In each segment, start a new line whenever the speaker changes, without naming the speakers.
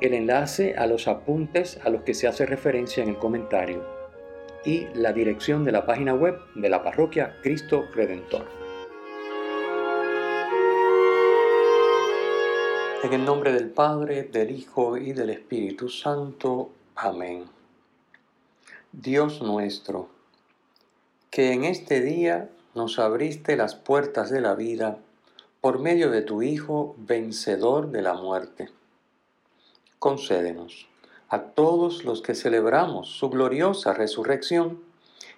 el enlace a los apuntes a los que se hace referencia en el comentario y la dirección de la página web de la parroquia Cristo Redentor. En el nombre del Padre, del Hijo y del Espíritu Santo. Amén. Dios nuestro, que en este día nos abriste las puertas de la vida por medio de tu Hijo vencedor de la muerte concédenos a todos los que celebramos su gloriosa resurrección,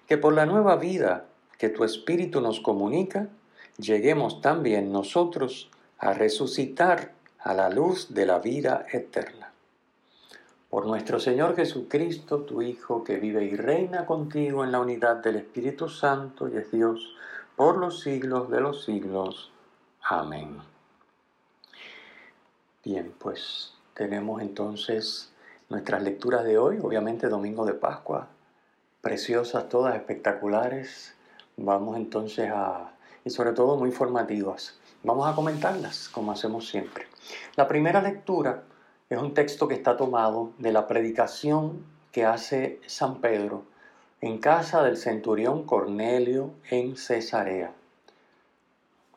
que por la nueva vida que tu Espíritu nos comunica, lleguemos también nosotros a resucitar a la luz de la vida eterna. Por nuestro Señor Jesucristo, tu Hijo, que vive y reina contigo en la unidad del Espíritu Santo y es Dios, por los siglos de los siglos. Amén. Bien, pues tenemos entonces nuestras lecturas de hoy, obviamente Domingo de Pascua, preciosas todas, espectaculares. Vamos entonces a, y sobre todo muy formativas. Vamos a comentarlas como hacemos siempre. La primera lectura es un texto que está tomado de la predicación que hace San Pedro en casa del centurión Cornelio en Cesarea.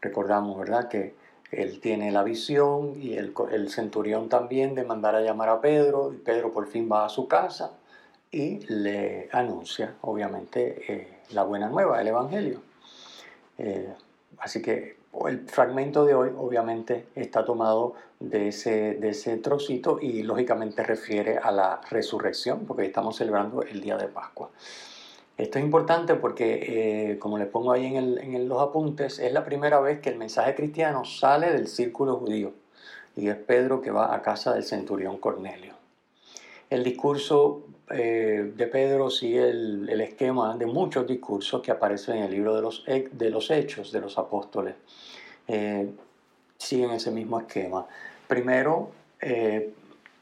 Recordamos, ¿verdad?, que él tiene la visión y el, centurión también de mandar a llamar a Pedro y Pedro por fin va a su casa y le anuncia obviamente eh, la buena nueva, el Evangelio. Eh, así que el fragmento de hoy obviamente está tomado de ese, de ese trocito y lógicamente refiere a la resurrección porque estamos celebrando el día de Pascua. Esto es importante porque, eh, como les pongo ahí en, los apuntes, es la primera vez que el mensaje cristiano sale del círculo judío y es Pedro que va a casa del centurión Cornelio. El discurso eh, de Pedro sigue el, esquema de muchos discursos que aparecen en el libro de los, de los Hechos de los Apóstoles. Eh, siguen ese mismo esquema. Primero,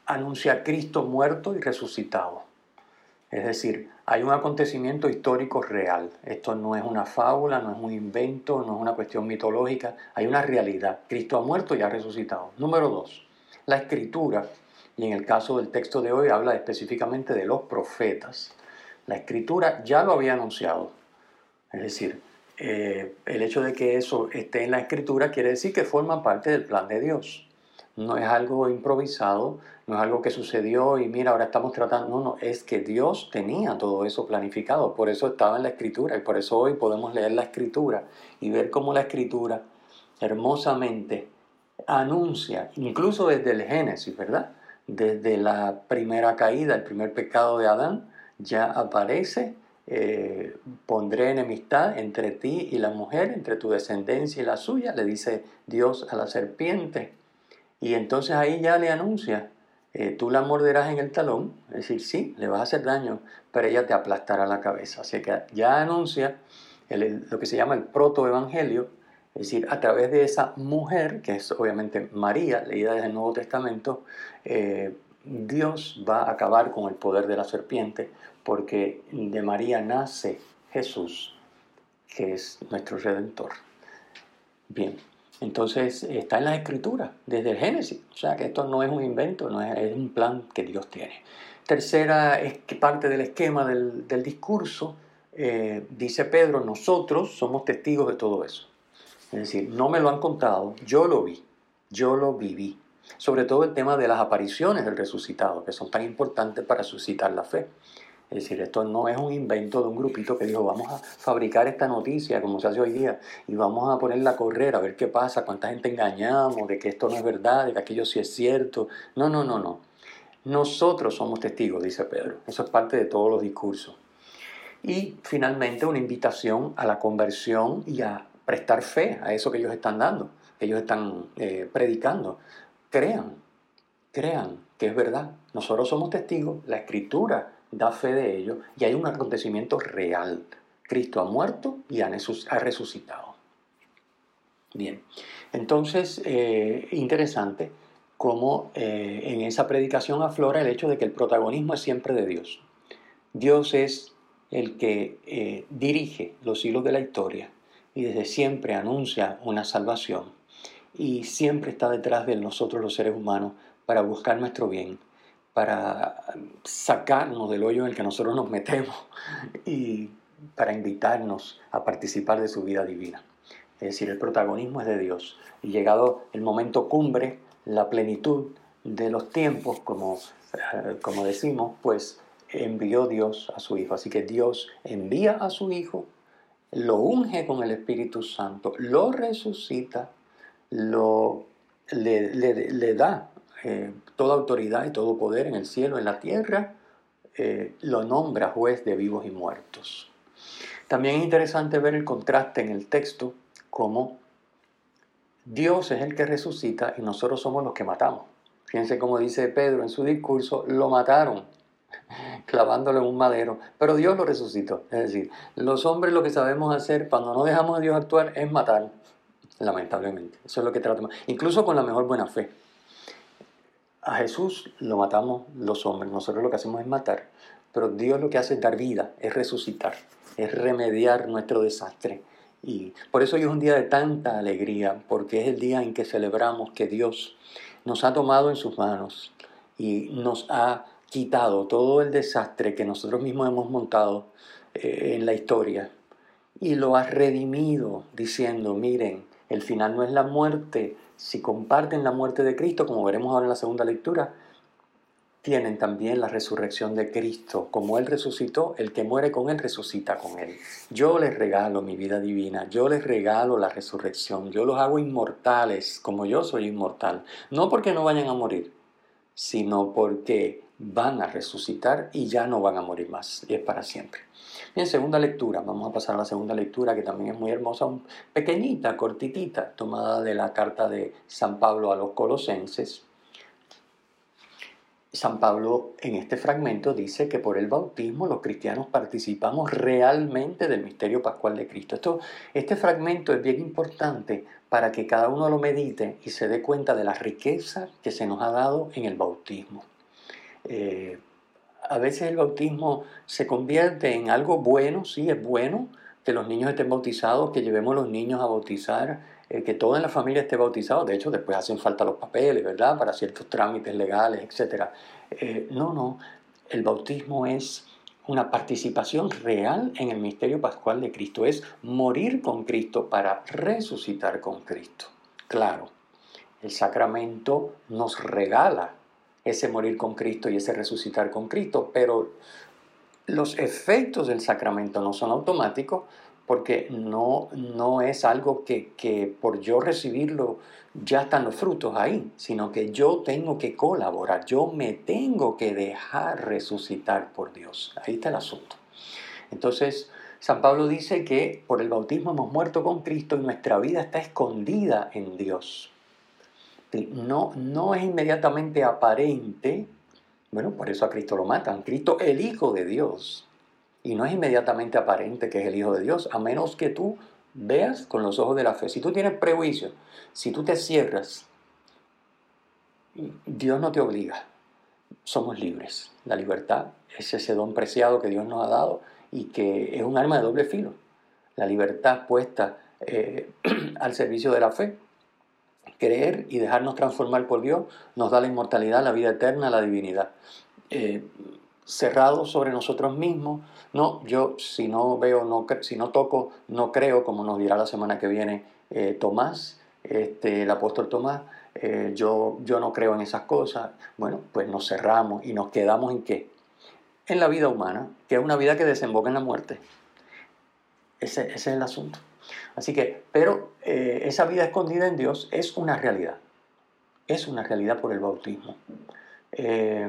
anuncia a Cristo muerto y resucitado. Es decir, hay un acontecimiento histórico real. Esto no es una fábula, no es un invento, no es una cuestión mitológica. Hay una realidad. Cristo ha muerto y ha resucitado. Número dos, la escritura, y en el caso del texto de hoy habla específicamente de los profetas. La escritura ya lo había anunciado. Es decir, eh, el hecho de que eso esté en la escritura quiere decir que forma parte del plan de Dios no es algo improvisado, no es algo que sucedió y mira, ahora estamos tratando, no, no, es que Dios tenía todo eso planificado, por eso estaba en la escritura y por eso hoy podemos leer la escritura y ver cómo la escritura hermosamente anuncia, incluso desde el Génesis, ¿verdad? Desde la primera caída, el primer pecado de Adán, ya aparece, eh, pondré enemistad entre ti y la mujer, entre tu descendencia y la suya, le dice Dios a la serpiente y entonces ahí ya le anuncia, eh, tú la morderás en el talón, es decir, sí, le vas a hacer daño, pero ella te aplastará la cabeza. Así que ya anuncia lo que se llama el protoevangelio, es decir, a través de esa mujer, que es obviamente María, leída desde el Nuevo Testamento, eh, Dios va a acabar con el poder de la serpiente, porque de María nace Jesús, que es nuestro redentor. Bien, entonces está en la escritura, desde el Génesis. O sea que esto no es un invento, no es, un plan que Dios tiene. Tercera es que parte del esquema del, discurso, eh, dice Pedro, nosotros somos testigos de todo eso. Es decir, no me lo han contado, yo lo vi, yo lo viví. Sobre todo el tema de las apariciones del resucitado, que son tan importantes para suscitar la fe. Es decir, esto no es un invento de un grupito que dijo, vamos a fabricar esta noticia como se hace hoy día y vamos a ponerla a correr a ver qué pasa, cuánta gente engañamos, de que esto no es verdad, de que aquello sí es cierto. No, no, no, no. Nosotros somos testigos, dice Pedro. Eso es parte de todos los discursos. Y finalmente una invitación a la conversión y a prestar fe a eso que ellos están dando, que ellos están eh, predicando. Crean, crean, que es verdad. Nosotros somos testigos, la escritura da fe de ello y hay un acontecimiento real. Cristo ha muerto y ha resucitado. Bien, entonces, eh, interesante cómo eh, en esa predicación aflora el hecho de que el protagonismo es siempre de Dios. Dios es el que eh, dirige los hilos de la historia y desde siempre anuncia una salvación y siempre está detrás de nosotros los seres humanos para buscar nuestro bien, para sacarnos del hoyo en el que nosotros nos metemos y para invitarnos a participar de su vida divina. Es decir, el protagonismo es de Dios. Y llegado el momento cumbre, la plenitud de los tiempos, como, eh, como decimos, pues envió Dios a su Hijo. Así que Dios envía a su Hijo, lo unge con el Espíritu Santo, lo resucita, lo, le, da eh, toda autoridad y todo poder en el cielo, en la tierra, eh, lo nombra juez de vivos y muertos. También es interesante ver el contraste en el texto, como Dios es el que resucita y nosotros somos los que matamos. Fíjense cómo dice Pedro en su discurso, lo mataron clavándolo en un madero, pero Dios lo resucitó. Es decir, los hombres lo que sabemos hacer cuando no dejamos a Dios actuar es matar, lamentablemente. Eso es lo que tratamos, incluso con la mejor buena fe. A Jesús lo matamos los hombres, nosotros lo que hacemos es matar, pero Dios lo que hace es dar vida, es resucitar, es remediar nuestro desastre. Y por eso hoy es un día de tanta alegría, porque es el día en que celebramos que Dios nos ha tomado en sus manos y nos ha quitado todo el desastre que nosotros mismos hemos montado eh, en la historia. Y lo ha redimido diciendo, miren, el final no es la muerte, si comparten la muerte de Cristo, como veremos ahora en la segunda lectura, tienen también la resurrección de Cristo. Como Él resucitó, el que muere con Él resucita con Él. Yo les regalo mi vida divina, yo les regalo la resurrección, yo los hago inmortales como yo soy inmortal. No porque no vayan a morir, sino porque van a resucitar y ya no van a morir más, y es para siempre. Bien, segunda lectura, vamos a pasar a la segunda lectura que también es muy hermosa, pequeñita, cortitita, tomada de la carta de San Pablo a los colosenses. San Pablo en este fragmento dice que por el bautismo los cristianos participamos realmente del misterio pascual de Cristo. Esto, este fragmento es bien importante para que cada uno lo medite y se dé cuenta de la riqueza que se nos ha dado en el bautismo. Eh, a veces el bautismo se convierte en algo bueno, sí, es bueno que los niños estén bautizados, que llevemos los niños a bautizar, eh, que toda la familia esté bautizado. De hecho, después hacen falta los papeles, ¿verdad? Para ciertos trámites legales, etc. Eh, no, no, el bautismo es una participación real en el misterio pascual de Cristo, es morir con Cristo para resucitar con Cristo. Claro, el sacramento nos regala ese morir con Cristo y ese resucitar con Cristo, pero los efectos del sacramento no son automáticos porque no, no es algo que, que por yo recibirlo ya están los frutos ahí, sino que yo tengo que colaborar, yo me tengo que dejar resucitar por Dios. Ahí está el asunto. Entonces, San Pablo dice que por el bautismo hemos muerto con Cristo y nuestra vida está escondida en Dios no, no es inmediatamente aparente, bueno, por eso a Cristo lo matan, Cristo el Hijo de Dios, y no es inmediatamente aparente que es el Hijo de Dios, a menos que tú veas con los ojos de la fe. Si tú tienes prejuicio, si tú te cierras, Dios no te obliga, somos libres. La libertad es ese don preciado que Dios nos ha dado y que es un arma de doble filo. La libertad puesta eh, al servicio de la fe creer y dejarnos transformar por Dios nos da la inmortalidad, la vida eterna, la divinidad. Eh, cerrados sobre nosotros mismos, no, yo si no veo, no, si no toco, no creo, como nos dirá la semana que viene eh, Tomás, este, el apóstol Tomás, eh, yo, yo no creo en esas cosas. Bueno, pues nos cerramos y nos quedamos en qué? En la vida humana, que es una vida que desemboca en la muerte. Ese, ese es el asunto. Así que, pero eh, esa vida escondida en Dios es una realidad. Es una realidad por el bautismo. Eh,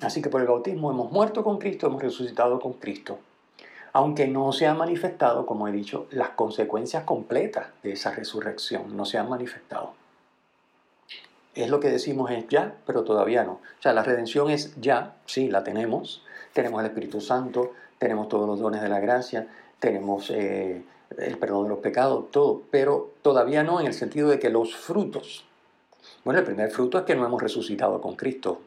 así que por el bautismo hemos muerto con Cristo, hemos resucitado con Cristo. Aunque no se han manifestado, como he dicho, las consecuencias completas de esa resurrección, no se han manifestado. es lo que decimos es ya, pero todavía no. O sea, la redención es ya, sí, la tenemos. Tenemos el Espíritu Santo, tenemos todos los dones de la gracia, tenemos eh, el perdón de los pecados, todo, pero todavía no en el sentido de que los frutos. Bueno, el primer fruto es que no hemos resucitado con Cristo.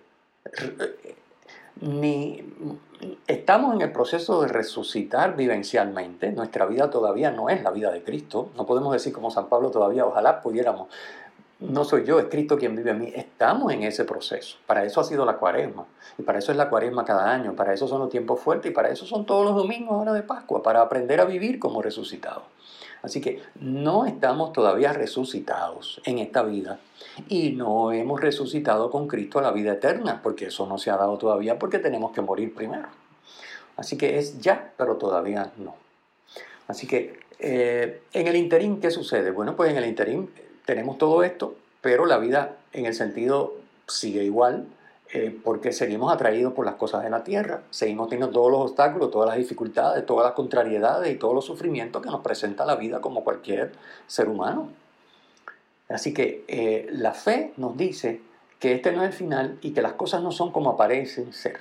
Ni estamos en el proceso de resucitar vivencialmente. Nuestra vida todavía no es la vida de Cristo. No podemos decir como San Pablo todavía, ojalá pudiéramos no soy yo, es Cristo quien vive en mí. Estamos en ese proceso. Para eso ha sido la cuaresma. Y para eso es la cuaresma cada año. Para eso son los tiempos fuertes. Y para eso son todos los domingos ahora de Pascua. Para aprender a vivir como resucitados. Así que no estamos todavía resucitados en esta vida. Y no hemos resucitado con Cristo a la vida eterna. Porque eso no se ha dado todavía porque tenemos que morir primero. Así que es ya, pero todavía no. Así que eh, en el interín, ¿qué sucede? Bueno, pues en el interín tenemos todo esto, pero la vida en el sentido sigue igual, eh, porque seguimos atraídos por las cosas de la tierra, seguimos teniendo todos los obstáculos, todas las dificultades, todas las contrariedades y todos los sufrimientos que nos presenta la vida como cualquier ser humano. Así que eh, la fe nos dice que este no es el final y que las cosas no son como aparecen ser.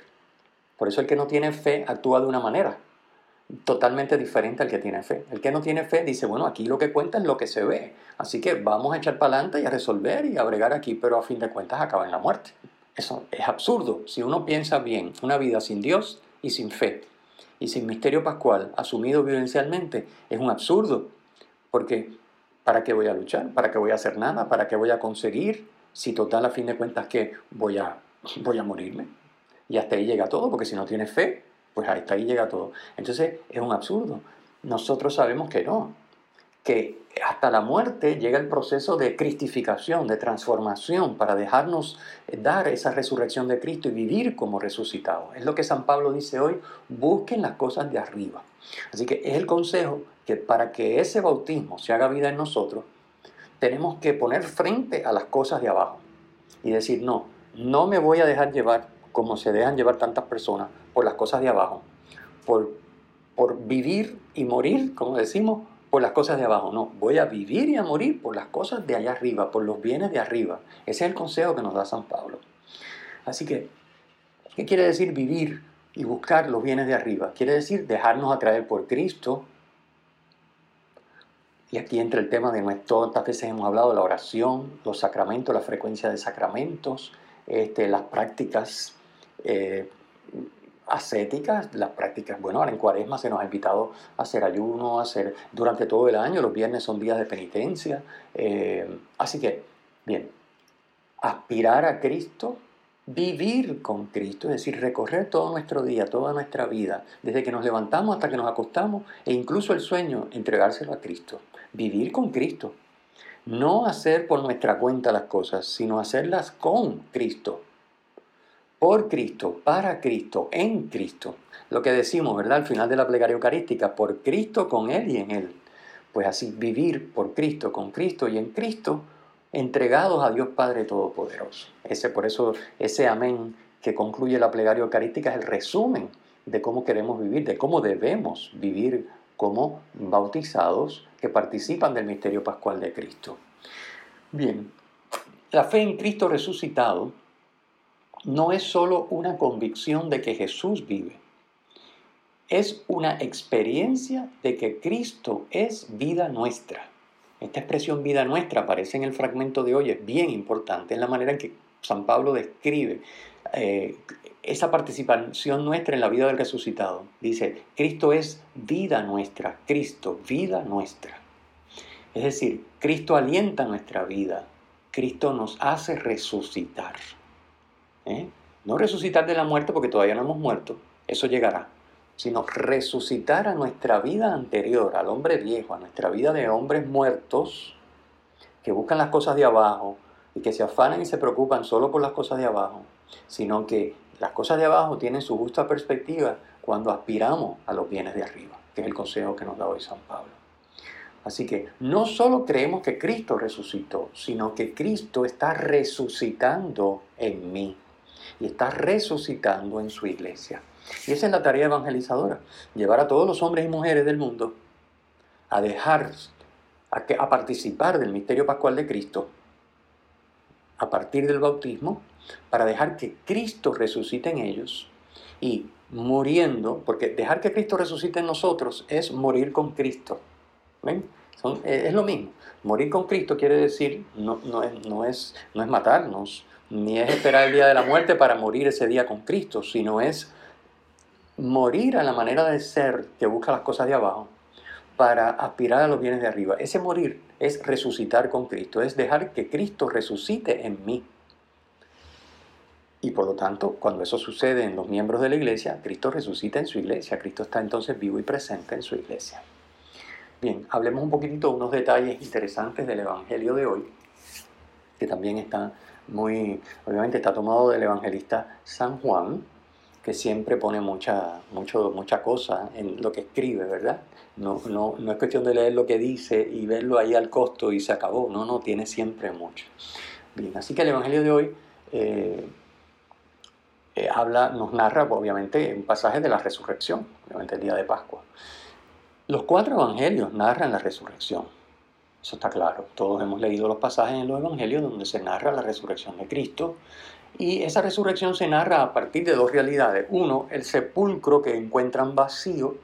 Por eso el que no tiene fe actúa de una manera totalmente diferente al que tiene fe. El que no tiene fe dice, bueno, aquí lo que cuenta es lo que se ve, así que vamos a echar para adelante y a resolver y a bregar aquí, pero a fin de cuentas acaba en la muerte. Eso es absurdo. Si uno piensa bien, una vida sin Dios y sin fe y sin misterio pascual asumido vivencialmente es un absurdo, porque ¿para qué voy a luchar? ¿Para qué voy a hacer nada? ¿Para qué voy a conseguir? Si total a fin de cuentas que voy a, voy a morirme. Y hasta ahí llega todo, porque si no tienes fe, pues hasta ahí llega todo. Entonces es un absurdo. Nosotros sabemos que no, que hasta la muerte llega el proceso de cristificación, de transformación, para dejarnos dar esa resurrección de Cristo y vivir como resucitados. Es lo que San Pablo dice hoy, busquen las cosas de arriba. Así que es el consejo que para que ese bautismo se haga vida en nosotros, tenemos que poner frente a las cosas de abajo y decir, no, no me voy a dejar llevar como se dejan llevar tantas personas por las cosas de abajo, por, por vivir y morir, como decimos, por las cosas de abajo. No, voy a vivir y a morir por las cosas de allá arriba, por los bienes de arriba. Ese es el consejo que nos da San Pablo. Así que, ¿qué quiere decir vivir y buscar los bienes de arriba? Quiere decir dejarnos atraer por Cristo. Y aquí entra el tema de nuestro, tantas veces hemos hablado de la oración, los sacramentos, la frecuencia de sacramentos, este, las prácticas eh, ascéticas, las prácticas, bueno, ahora en cuaresma se nos ha invitado a hacer ayuno, a hacer durante todo el año, los viernes son días de penitencia, eh, así que, bien, aspirar a Cristo, vivir con Cristo, es decir, recorrer todo nuestro día, toda nuestra vida, desde que nos levantamos hasta que nos acostamos, e incluso el sueño, entregárselo a Cristo, vivir con Cristo, no hacer por nuestra cuenta las cosas, sino hacerlas con Cristo, por Cristo, para Cristo, en Cristo. Lo que decimos, ¿verdad? Al final de la plegaria eucarística, por Cristo, con Él y en Él. Pues así, vivir por Cristo, con Cristo y en Cristo, entregados a Dios Padre Todopoderoso. Ese, por eso, ese amén que concluye la plegaria eucarística es el resumen de cómo queremos vivir, de cómo debemos vivir como bautizados que participan del misterio pascual de Cristo. Bien, la fe en Cristo resucitado no es solo una convicción de que Jesús vive, es una experiencia de que Cristo es vida nuestra. Esta expresión vida nuestra aparece en el fragmento de hoy, es bien importante, es la manera en que San Pablo describe eh, esa participación nuestra en la vida del resucitado. Dice, Cristo es vida nuestra, Cristo, vida nuestra. Es decir, Cristo alienta nuestra vida, Cristo nos hace resucitar. ¿Eh? No resucitar de la muerte porque todavía no hemos muerto, eso llegará, sino resucitar a nuestra vida anterior, al hombre viejo, a nuestra vida de hombres muertos que buscan las cosas de abajo y que se afanan y se preocupan solo por las cosas de abajo, sino que las cosas de abajo tienen su justa perspectiva cuando aspiramos a los bienes de arriba, que es el consejo que nos da hoy San Pablo. Así que no solo creemos que Cristo resucitó, sino que Cristo está resucitando en mí y está resucitando en su iglesia. Y esa es la tarea evangelizadora, llevar a todos los hombres y mujeres del mundo a dejar, a, a participar del misterio pascual de Cristo, a partir del bautismo para dejar que Cristo resucite en ellos y muriendo, porque dejar que Cristo resucite en nosotros es morir con Cristo. ¿Ven? es lo mismo. Morir con Cristo quiere decir, no es matarnos, ni es esperar el día de la muerte para morir ese día con Cristo, sino es morir a la manera de ser que busca las cosas de abajo para aspirar a los bienes de arriba. Ese morir es resucitar con Cristo, es dejar que Cristo resucite en mí. Y por lo tanto, cuando eso sucede en los miembros de la iglesia, Cristo resucita en su iglesia, Cristo está entonces vivo y presente en su iglesia. Bien, hablemos un poquitito de unos detalles interesantes del Evangelio de hoy, que también está muy, obviamente está tomado del evangelista San Juan, que siempre pone mucha, mucho, mucha cosa en lo que escribe, ¿verdad? No, no, no es cuestión de leer lo que dice y verlo ahí al costo y se acabó, no, no, tiene siempre mucho. Bien, así que el Evangelio de hoy eh, eh, habla, nos narra, obviamente, un pasaje de la resurrección, obviamente el día de Pascua. Los cuatro evangelios narran la resurrección, eso está claro. Todos hemos leído los pasajes en los evangelios donde se narra la resurrección de Cristo. Y esa resurrección se narra a partir de dos realidades. Uno, el sepulcro que encuentran vacío.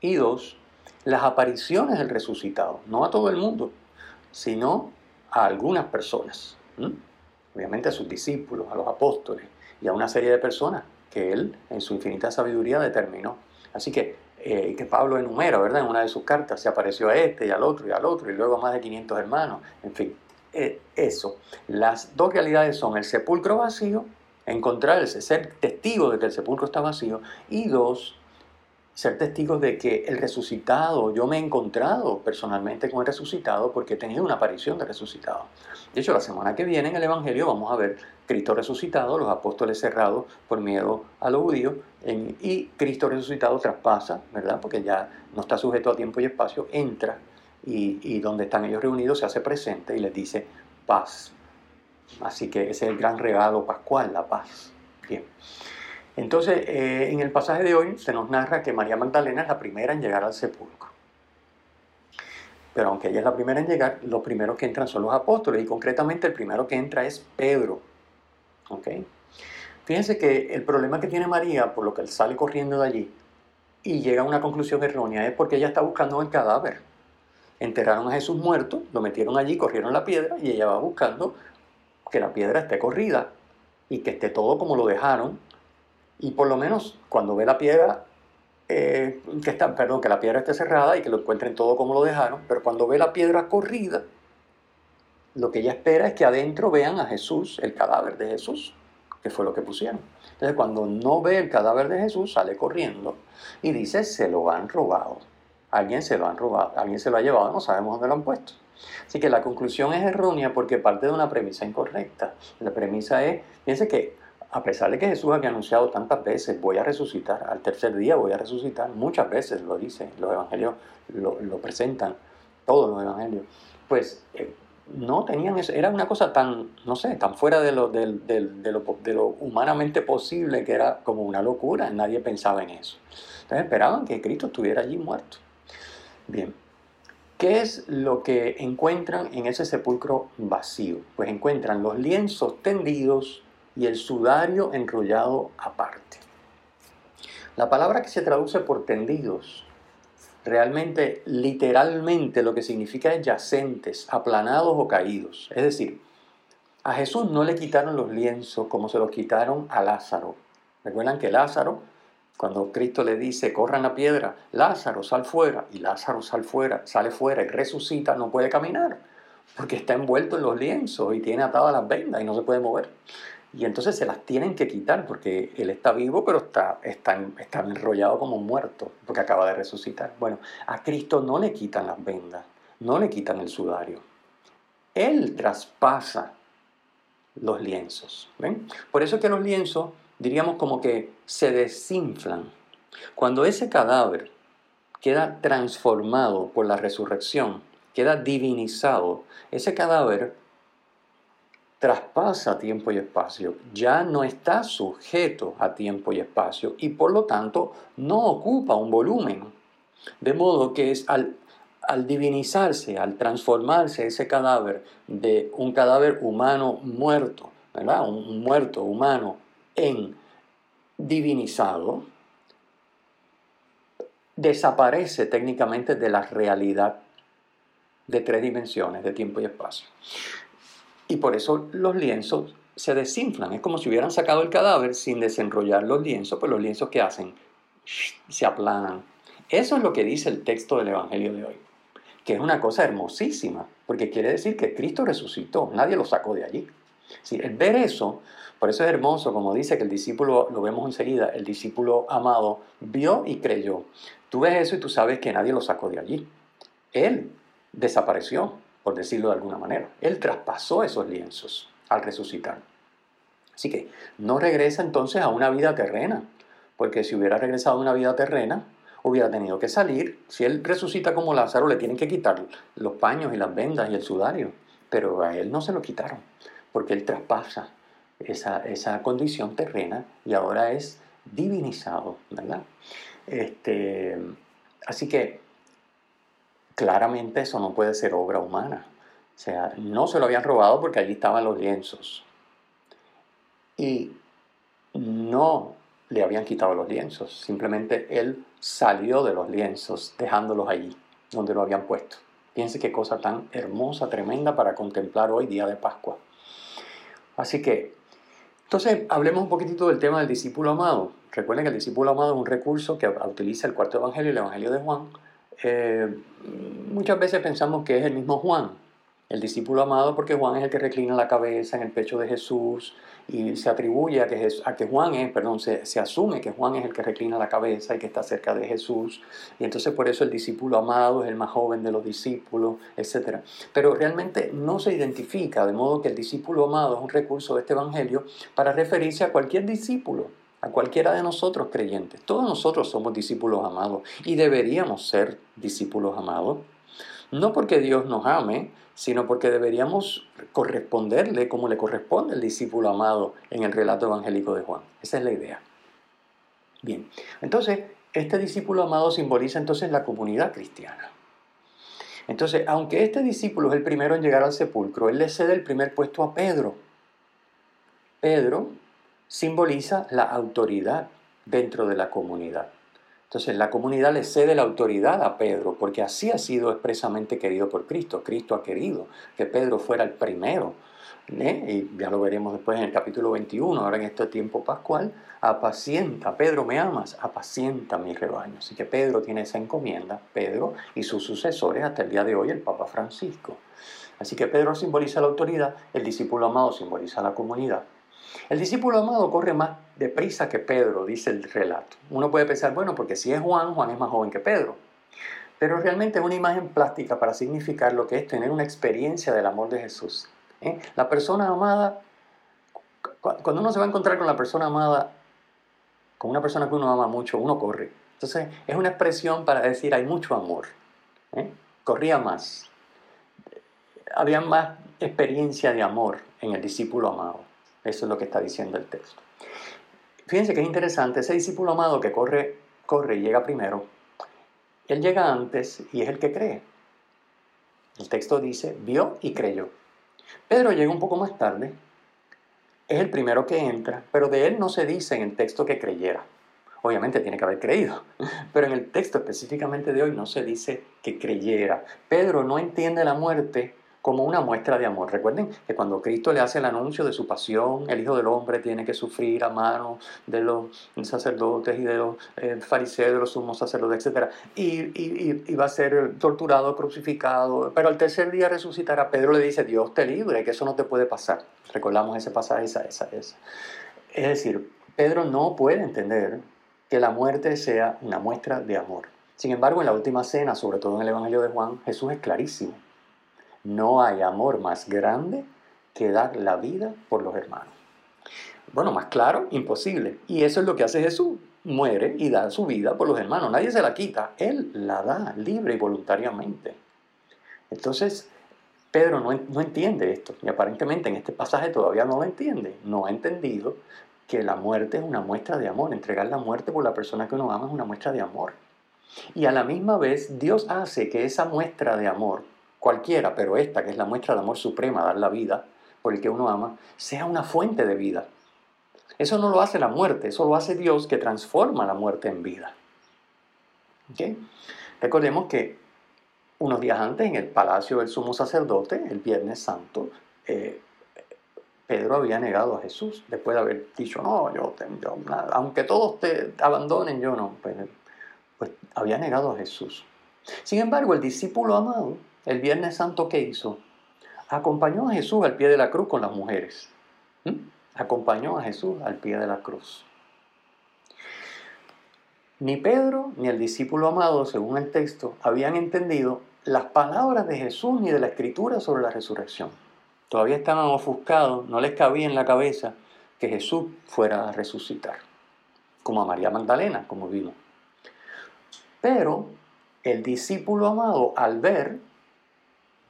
Y dos, las apariciones del resucitado. No a todo el mundo, sino a algunas personas. Obviamente a sus discípulos, a los apóstoles y a una serie de personas que él en su infinita sabiduría determinó. Así que, eh, que Pablo enumera, ¿verdad? En una de sus cartas, se apareció a este y al otro y al otro y luego a más de 500 hermanos. En fin, eh, eso. Las dos realidades son el sepulcro vacío, encontrarse, ser testigo de que el sepulcro está vacío, y dos, ser testigos de que el resucitado, yo me he encontrado personalmente con el resucitado porque he tenido una aparición de resucitado. De hecho, la semana que viene en el Evangelio vamos a ver Cristo resucitado, los apóstoles cerrados por miedo a los judíos, y Cristo resucitado traspasa, ¿verdad? Porque ya no está sujeto a tiempo y espacio, entra y, y donde están ellos reunidos se hace presente y les dice paz. Así que ese es el gran regalo pascual, la paz. Bien. Entonces, eh, en el pasaje de hoy se nos narra que María Magdalena es la primera en llegar al sepulcro. Pero aunque ella es la primera en llegar, los primeros que entran son los apóstoles y concretamente el primero que entra es Pedro. ¿Ok? Fíjense que el problema que tiene María, por lo que él sale corriendo de allí y llega a una conclusión errónea, es porque ella está buscando el cadáver. Enterraron a Jesús muerto, lo metieron allí, corrieron la piedra y ella va buscando que la piedra esté corrida y que esté todo como lo dejaron y por lo menos cuando ve la piedra, eh, que está, perdón, que la piedra esté cerrada y que lo encuentren todo como lo dejaron, pero cuando ve la piedra corrida, lo que ella espera es que adentro vean a Jesús, el cadáver de Jesús, que fue lo que pusieron. Entonces cuando no ve el cadáver de Jesús, sale corriendo y dice, se lo han robado. Alguien se lo han robado, alguien se lo ha llevado, no sabemos dónde lo han puesto. Así que la conclusión es errónea porque parte de una premisa incorrecta. La premisa es, fíjense que a pesar de que Jesús había anunciado tantas veces, voy a resucitar, al tercer día voy a resucitar, muchas veces lo dice, los evangelios lo, presentan, todos los evangelios, pues eh, no tenían eso, era una cosa tan, no sé, tan fuera de lo, de, lo, lo humanamente posible que era como una locura, nadie pensaba en eso. Entonces esperaban que Cristo estuviera allí muerto. Bien, ¿Qué es lo que encuentran en ese sepulcro vacío? Pues encuentran los lienzos tendidos y el sudario enrollado aparte. La palabra que se traduce por tendidos, realmente, literalmente, lo que significa es yacentes, aplanados o caídos. Es decir, a Jesús no le quitaron los lienzos como se los quitaron a Lázaro. Recuerdan que Lázaro, cuando Cristo le dice, corran la piedra, Lázaro, sal fuera, y Lázaro sal fuera, sale fuera y resucita, no puede caminar, porque está envuelto en los lienzos y tiene atadas las vendas y no se puede mover. Y entonces se las tienen que quitar porque él está vivo, pero está, está, está enrollado como muerto porque acaba de resucitar. Bueno, a Cristo no le quitan las vendas, no le quitan el sudario. Él traspasa los lienzos. ¿ven? Por eso es que los lienzos, diríamos como que se desinflan. Cuando ese cadáver queda transformado por la resurrección, queda divinizado, ese cadáver traspasa tiempo y espacio, ya no está sujeto a tiempo y espacio y por lo tanto no ocupa un volumen. De modo que es al, divinizarse, al transformarse ese cadáver de un cadáver humano muerto. Un muerto humano en divinizado, desaparece técnicamente de la realidad de tres dimensiones, de tiempo y espacio. Y por eso los lienzos se desinflan. Es como si hubieran sacado el cadáver sin desenrollar los lienzos, pues los lienzos que hacen se aplanan. Eso es lo que dice el texto del Evangelio de hoy, que es una cosa hermosísima, porque quiere decir que Cristo resucitó, nadie lo sacó de allí. Si el ver eso, por eso es hermoso, como dice que el discípulo, lo vemos enseguida, el discípulo amado vio y creyó. Tú ves eso y tú sabes que nadie lo sacó de allí. Él desapareció, por decirlo de alguna manera. Él traspasó esos lienzos al resucitar. Así que no regresa entonces a una vida terrena, porque si hubiera regresado a una vida terrena, hubiera tenido que salir. Si él resucita como Lázaro, le tienen que quitar los paños y las vendas y el sudario, pero a él no se lo quitaron, porque él traspasa esa, esa condición terrena y ahora es divinizado, ¿verdad? Este, así que claramente eso no puede ser obra humana. O sea, no se lo habían robado porque allí estaban los lienzos. Y no le habían quitado los lienzos, simplemente él salió de los lienzos dejándolos allí, donde lo habían puesto. Piense qué cosa tan hermosa, tremenda para contemplar hoy, día de Pascua. Así que, entonces, hablemos un poquitito del tema del discípulo amado. Recuerden que el discípulo amado es un recurso que utiliza el cuarto evangelio, el evangelio de Juan. Eh, muchas veces pensamos que es el mismo Juan, el discípulo amado, porque Juan es el que reclina la cabeza en el pecho de Jesús y se atribuye a que, a que Juan es, perdón, se, se, asume que Juan es el que reclina la cabeza y que está cerca de Jesús. Y entonces por eso el discípulo amado es el más joven de los discípulos, etc. Pero realmente no se identifica, de modo que el discípulo amado es un recurso de este Evangelio para referirse a cualquier discípulo a cualquiera de nosotros creyentes. Todos nosotros somos discípulos amados y deberíamos ser discípulos amados. No porque Dios nos ame, sino porque deberíamos corresponderle como le corresponde al discípulo amado en el relato evangélico de Juan. Esa es la idea. Bien, entonces, este discípulo amado simboliza entonces la comunidad cristiana. Entonces, aunque este discípulo es el primero en llegar al sepulcro, él le cede el primer puesto a Pedro. Pedro simboliza la autoridad dentro de la comunidad. Entonces la comunidad le cede la autoridad a Pedro, porque así ha sido expresamente querido por Cristo. Cristo ha querido que Pedro fuera el primero. ¿eh? Y ya lo veremos después en el capítulo 21, ahora en este tiempo pascual. Apacienta, Pedro, ¿me amas? Apacienta mi rebaño. Así que Pedro tiene esa encomienda, Pedro y sus sucesores hasta el día de hoy, el Papa Francisco. Así que Pedro simboliza la autoridad, el discípulo amado simboliza la comunidad. El discípulo amado corre más deprisa que Pedro, dice el relato. Uno puede pensar, bueno, porque si es Juan, Juan es más joven que Pedro. Pero realmente es una imagen plástica para significar lo que es tener una experiencia del amor de Jesús. ¿eh? La persona amada, cuando uno se va a encontrar con la persona amada, con una persona que uno ama mucho, uno corre. Entonces es una expresión para decir hay mucho amor. ¿eh? Corría más. Había más experiencia de amor en el discípulo amado. Eso es lo que está diciendo el texto. Fíjense que es interesante, ese discípulo amado que corre, corre y llega primero, él llega antes y es el que cree. El texto dice, vio y creyó. Pedro llega un poco más tarde, es el primero que entra, pero de él no se dice en el texto que creyera. Obviamente tiene que haber creído, pero en el texto específicamente de hoy no se dice que creyera. Pedro no entiende la muerte como una muestra de amor. Recuerden que cuando Cristo le hace el anuncio de su pasión, el Hijo del Hombre tiene que sufrir a manos de los sacerdotes y de los eh, fariseos, de los sumos sacerdotes, etc. Y, va a ser torturado, crucificado, pero al tercer día resucitará. Pedro le dice, Dios te libre, que eso no te puede pasar. Recordamos ese pasaje, esa, esa, esa. Es decir, Pedro no puede entender que la muerte sea una muestra de amor. Sin embargo, en la última cena, sobre todo en el Evangelio de Juan, Jesús es clarísimo no hay amor más grande que dar la vida por los hermanos. Bueno, más claro, imposible. Y eso es lo que hace Jesús. Muere y da su vida por los hermanos. Nadie se la quita. Él la da libre y voluntariamente. Entonces, Pedro no, no entiende esto. Y aparentemente en este pasaje todavía no lo entiende. No ha entendido que la muerte es una muestra de amor. Entregar la muerte por la persona que uno ama es una muestra de amor. Y a la misma vez Dios hace que esa muestra de amor, cualquiera, pero esta que es la muestra de amor suprema, dar la vida por el que uno ama, sea una fuente de vida. Eso no lo hace la muerte, eso lo hace Dios que transforma la muerte en vida. Recordemos que unos días antes, en el palacio del sumo sacerdote, el Viernes Santo, eh, Pedro había negado a Jesús, después de haber dicho, no, yo, yo aunque todos te abandonen, yo no. Pues, pues, había negado a Jesús. Sin embargo, el discípulo amado, el Viernes Santo, ¿qué hizo? Acompañó a Jesús al pie de la cruz con las mujeres. Acompañó a Jesús al pie de la cruz. Ni Pedro ni el discípulo amado, según el texto, habían entendido las palabras de Jesús ni de la escritura sobre la resurrección todavía estaban ofuscados, no les cabía en la cabeza que Jesús fuera a resucitar, como a María Magdalena, como vimos. Pero el discípulo amado, al ver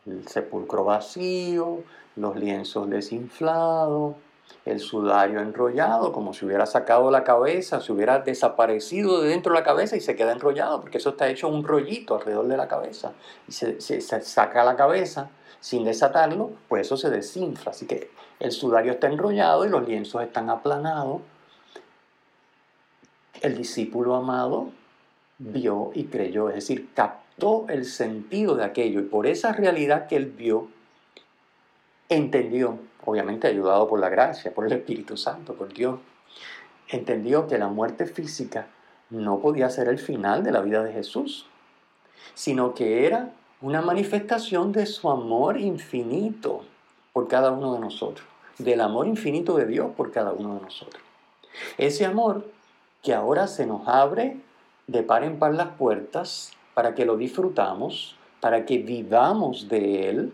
el sepulcro vacío, los lienzos desinflados, el sudario enrollado, como si hubiera sacado la cabeza, se hubiera desaparecido de dentro de la cabeza y se queda enrollado, porque eso está hecho un rollito alrededor de la cabeza. Y se, se saca la cabeza sin desatarlo, pues eso se desinfla. Así que el sudario está enrollado y los lienzos están aplanados. El discípulo amado vio y creyó, es decir, captó el sentido de aquello y por esa realidad que él vio, entendió, obviamente ayudado por la gracia, por el Espíritu Santo, por Dios, entendió que la muerte física no podía ser el final de la vida de Jesús, sino que era una manifestación de su amor infinito por cada uno de nosotros, del amor infinito de Dios por cada uno de nosotros. Ese amor que ahora se nos abre de par en par las puertas para que lo disfrutamos, para que vivamos de Él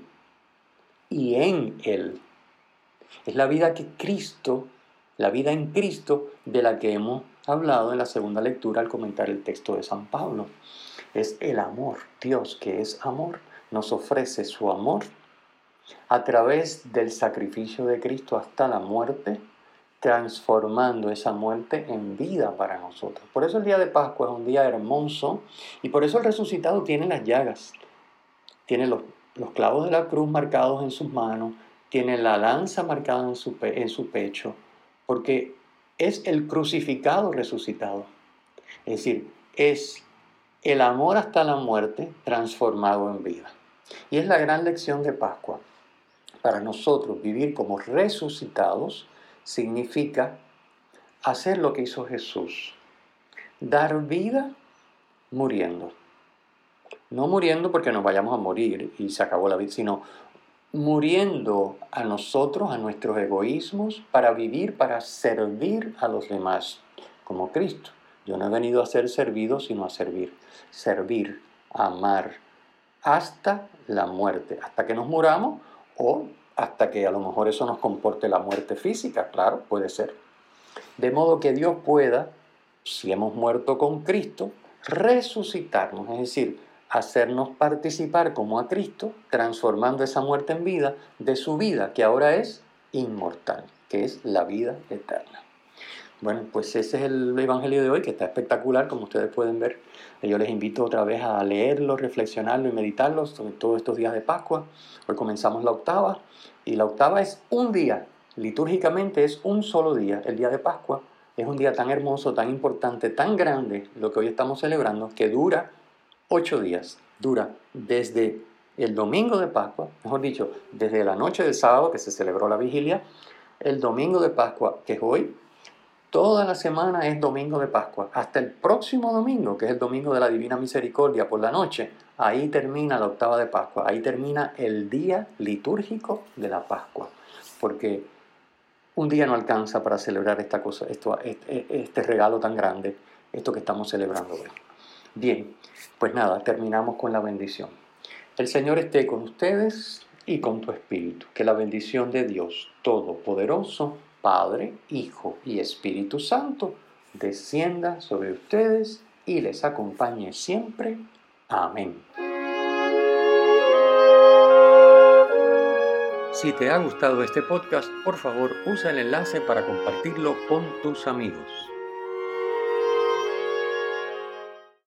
y en Él. Es la vida que Cristo, la vida en Cristo de la que hemos hablado en la segunda lectura al comentar el texto de San Pablo es el amor. Dios, que es amor, nos ofrece su amor a través del sacrificio de Cristo hasta la muerte, transformando esa muerte en vida para nosotros. Por eso el día de Pascua es un día hermoso y por eso el resucitado tiene las llagas, tiene los, clavos de la cruz marcados en sus manos, tiene la lanza marcada en su, en su pecho, porque es el crucificado resucitado. Es decir, es el amor hasta la muerte transformado en vida. Y es la gran lección de Pascua. Para nosotros vivir como resucitados significa hacer lo que hizo Jesús, dar vida muriendo. No muriendo porque nos vayamos a morir y se acabó la vida, sino muriendo a nosotros, a nuestros egoísmos, para vivir, para servir a los demás, como Cristo. Yo no he venido a ser servido, sino a servir. Servir, amar, hasta la muerte, hasta que nos muramos o hasta que a lo mejor eso nos comporte la muerte física, claro, puede ser. De modo que Dios pueda, si hemos muerto con Cristo, resucitarnos, es decir, hacernos participar como a Cristo, transformando esa muerte en vida de su vida, que ahora es inmortal, que es la vida eterna. Bueno, pues ese es el Evangelio de hoy, que está espectacular, como ustedes pueden ver. Yo les invito otra vez a leerlo, reflexionarlo y meditarlo sobre todos estos días de Pascua. Hoy comenzamos la octava, y la octava es un día, litúrgicamente es un solo día, el día de Pascua. Es un día tan hermoso, tan importante, tan grande, lo que hoy estamos celebrando, que dura ocho días. Dura desde el domingo de Pascua, mejor dicho, desde la noche del sábado que se celebró la vigilia, el domingo de Pascua, que es hoy, Toda la semana es domingo de Pascua. Hasta el próximo domingo, que es el domingo de la Divina Misericordia por la noche, ahí termina la octava de Pascua. Ahí termina el día litúrgico de la Pascua. Porque un día no alcanza para celebrar esta cosa, este, este regalo tan grande, esto que estamos celebrando hoy. Bien, pues nada, terminamos con la bendición. El Señor esté con ustedes y con tu espíritu. Que la bendición de Dios Todopoderoso, Padre, Hijo y Espíritu Santo, descienda sobre ustedes y les acompañe siempre. Amén. Si te ha gustado este podcast, por favor usa el enlace para compartirlo con tus amigos.